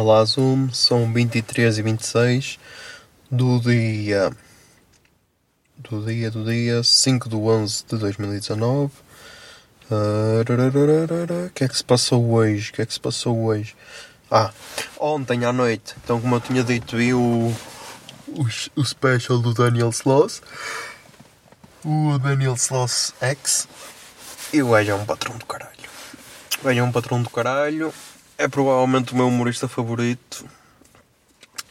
Olá Zoom, são 23 e 26 do dia. Do dia do dia 5 de 11 de 2019 Ah, O que é que se passou hoje? O que é que se passou hoje? Ah, ontem à noite, então como eu tinha dito, vi o, o, o special do Daniel Sloss. O Daniel Sloss X. E o gajo é um patrão do caralho. O é um patrão do caralho é provavelmente o meu humorista favorito.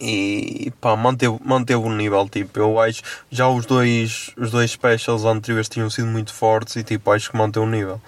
E pá, manteve, manteve o nível, tipo, eu acho, já os dois, os dois specials anteriores tinham sido muito fortes e tipo, acho que manteve o nível.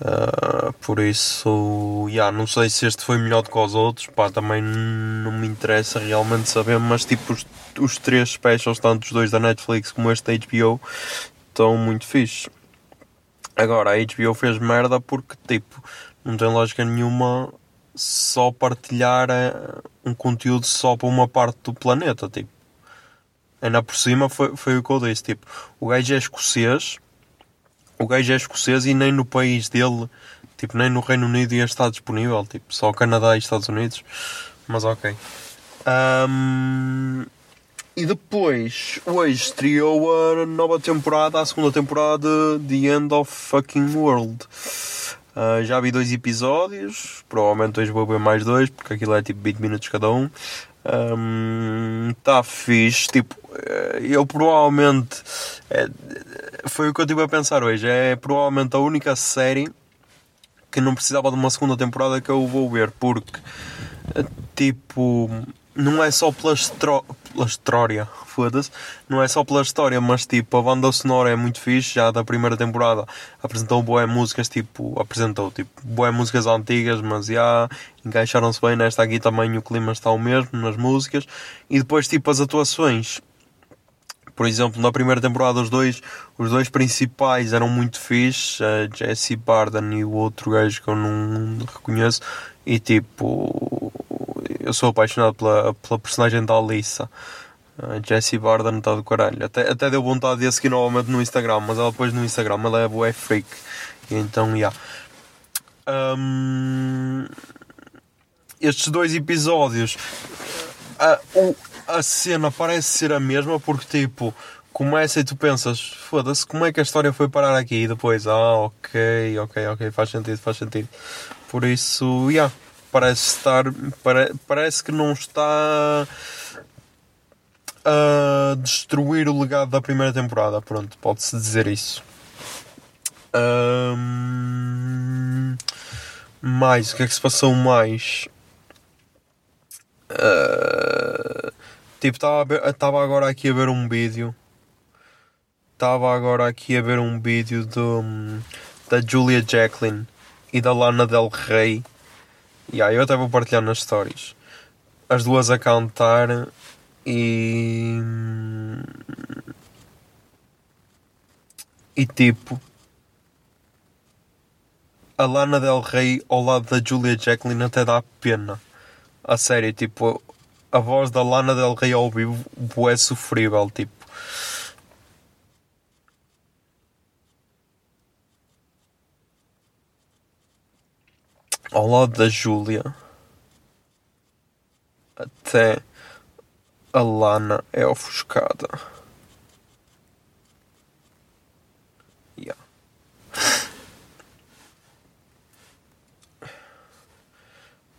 Ah, por isso, yeah, não sei se este foi melhor do que os outros, pá, também não me interessa realmente saber, mas tipo, os, os três specials, tanto os dois da Netflix como este da HBO, estão muito fixe. Agora, a HBO fez merda porque, tipo, não tem lógica nenhuma só partilhar eh, um conteúdo só para uma parte do planeta, tipo. Ainda por cima foi, foi o que eu disse, tipo, o gajo é escocês, o gajo é escocês e nem no país dele, tipo, nem no Reino Unido ia estar disponível, tipo, só Canadá e Estados Unidos, mas ok. Ahm, e depois, hoje estreou a nova temporada, a segunda temporada de The End of Fucking World. Ah, já vi dois episódios, provavelmente hoje vou ver mais dois, porque aquilo é tipo 20 minutos cada um. Está fixe, tipo, eh, eu provavelmente. eh, foi o que eu estive a pensar hoje. É provavelmente a única série que não precisava de uma segunda temporada que eu vou ver, porque eh, tipo, não é só pela, estro... pela história, foda-se, não é só pela história, mas tipo, a banda sonora é muito fixe, já da primeira temporada apresentou boas músicas, tipo, apresentou tipo, boas músicas antigas, mas já encaixaram-se bem nesta aqui também, o clima está o mesmo nas músicas, e depois tipo as atuações, por exemplo, na primeira temporada os dois, os dois principais eram muito fixe, a Jesse Barden e o outro gajo que eu não reconheço, e tipo, eu sou apaixonado pela, pela personagem da Alissa. Jessie Barden está do caralho. Até, até deu vontade de a seguir novamente no Instagram, mas ela depois no Instagram ela é boa freak. E então, já. Hum, estes dois episódios a, a cena parece ser a mesma porque tipo começa e tu pensas foda-se como é que a história foi parar aqui e depois ah ok ok ok faz sentido faz sentido por isso yeah, parece estar pare- parece que não está a destruir o legado da primeira temporada pronto pode-se dizer isso Hum, mais o que é que se passou mais Uh, tipo, estava agora aqui a ver um vídeo. Estava agora aqui a ver um vídeo do, da Julia Jacqueline e da Lana Del Rey. E aí eu até vou partilhar nas stories. As duas a cantar e. E tipo. A Lana Del Rey ao lado da Julia Jacqueline até dá pena. A sério, tipo, a voz da Lana Del Rey ao vivo é sofrível, tipo. Ao lado da Júlia, até a Lana é ofuscada. Yeah.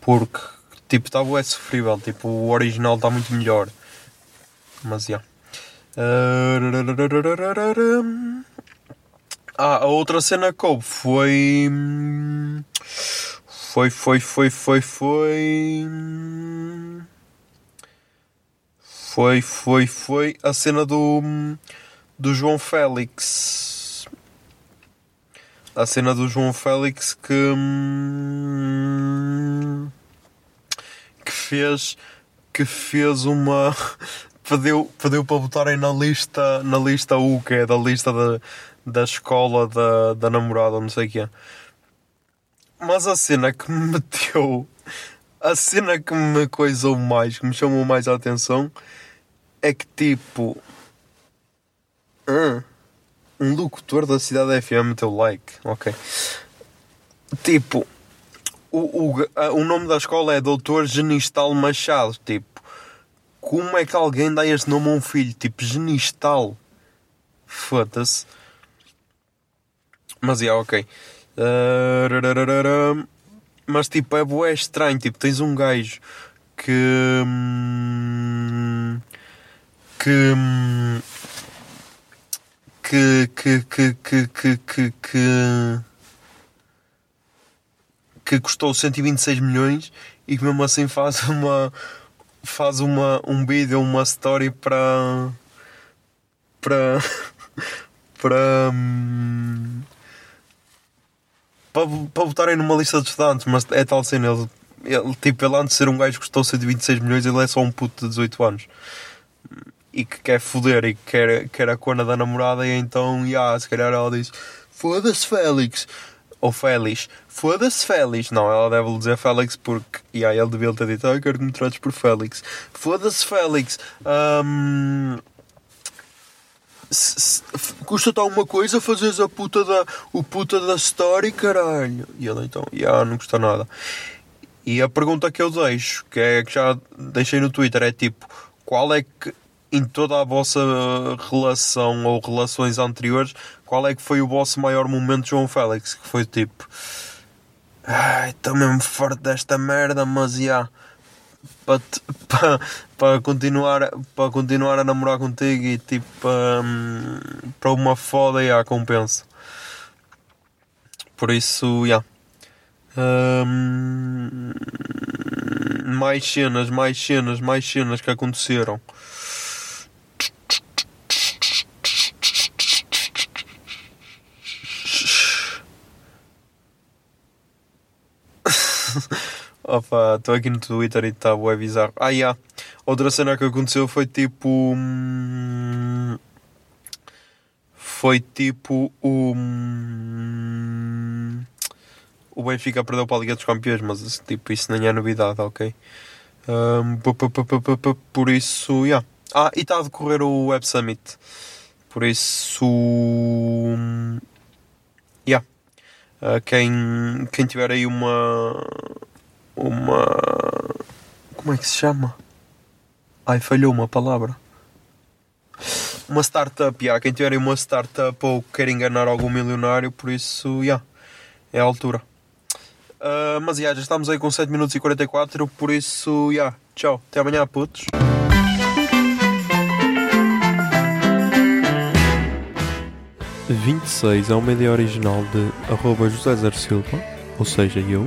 Porque Tipo, está é sofrível. Tipo, o original está muito melhor. Mas, já. Ah, a outra cena que houve foi. Foi, foi, foi, foi, foi. Foi, foi, foi a cena do. Do João Félix. A cena do João Félix que. Que fez. Que fez uma. Pediu, pediu para botarem na lista. Na lista U, que é da lista da, da escola da, da namorada, não sei o que é. Mas a cena que me meteu. A cena que me coisou mais, que me chamou mais a atenção, é que tipo. um locutor da cidade FM meteu like, ok. Tipo, o, o, a- o nome da escola é Doutor Genistal Machado. Tipo, como é que alguém dá este nome a um filho? Tipo, Genistal. Foda-se. Mas é, ok. Ah. Mas tipo, é bué estranho. Tipo, tens um gajo que. hum, que. hum, que. que. que. que. que. que. que, que custou 126 milhões e que mesmo assim faz uma. faz uma, um vídeo, uma story para. para. para. Para, para botarem numa lista de estudantes, mas é tal cena, ele, ele, tipo, ele antes de ser um gajo que custou 126 milhões, ele é só um puto de 18 anos e que quer foder e que quer, quer a cona da namorada, e então, yeah, se calhar ela diz: Foda-se, Félix, ou Félix, foda-se, Félix. Não, ela deve dizer Félix porque, yeah, ele devia ter dito: Ah, eu quero que me trates por Félix, foda-se, Félix. F- Custa-te alguma coisa fazeres a puta da, o puta da story, caralho. E ele então, yeah, não custa nada. E a pergunta que eu deixo, que é que já deixei no Twitter, é tipo: qual é que, em toda a vossa relação ou relações anteriores, qual é que foi o vosso maior momento João Félix? Que foi tipo: ai, estou mesmo forte desta merda, mas já. Para, para, para, continuar, para continuar a namorar contigo e tipo para, para uma foda e a compensa. Por isso, já. Hum, mais cenas, mais cenas, mais cenas que aconteceram. Opa, estou aqui no Twitter e está bué bizarro. Ah, yeah. Outra cena que aconteceu foi tipo. hum, Foi tipo o. hum, O Benfica perdeu para a Liga dos Campeões, mas tipo, isso nem é novidade, ok? Pu- pu- pu- pu- por isso, yeah. Ah, e está a decorrer o Web Summit. Por isso. hum, Yeah. Ah, quem, quem tiver aí uma. Uma. Como é que se chama? Ai, falhou uma palavra. Uma startup, yeah. quem tiver uma startup ou quer enganar algum milionário, por isso, yeah, é a altura. Ah, mas yeah, já estamos aí com 7 minutos e 44, por isso, yeah, tchau, até amanhã, putos. e 26 é uma ideia original de arroba José Zer Silva, ou seja, eu.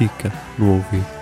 fica no ouvido.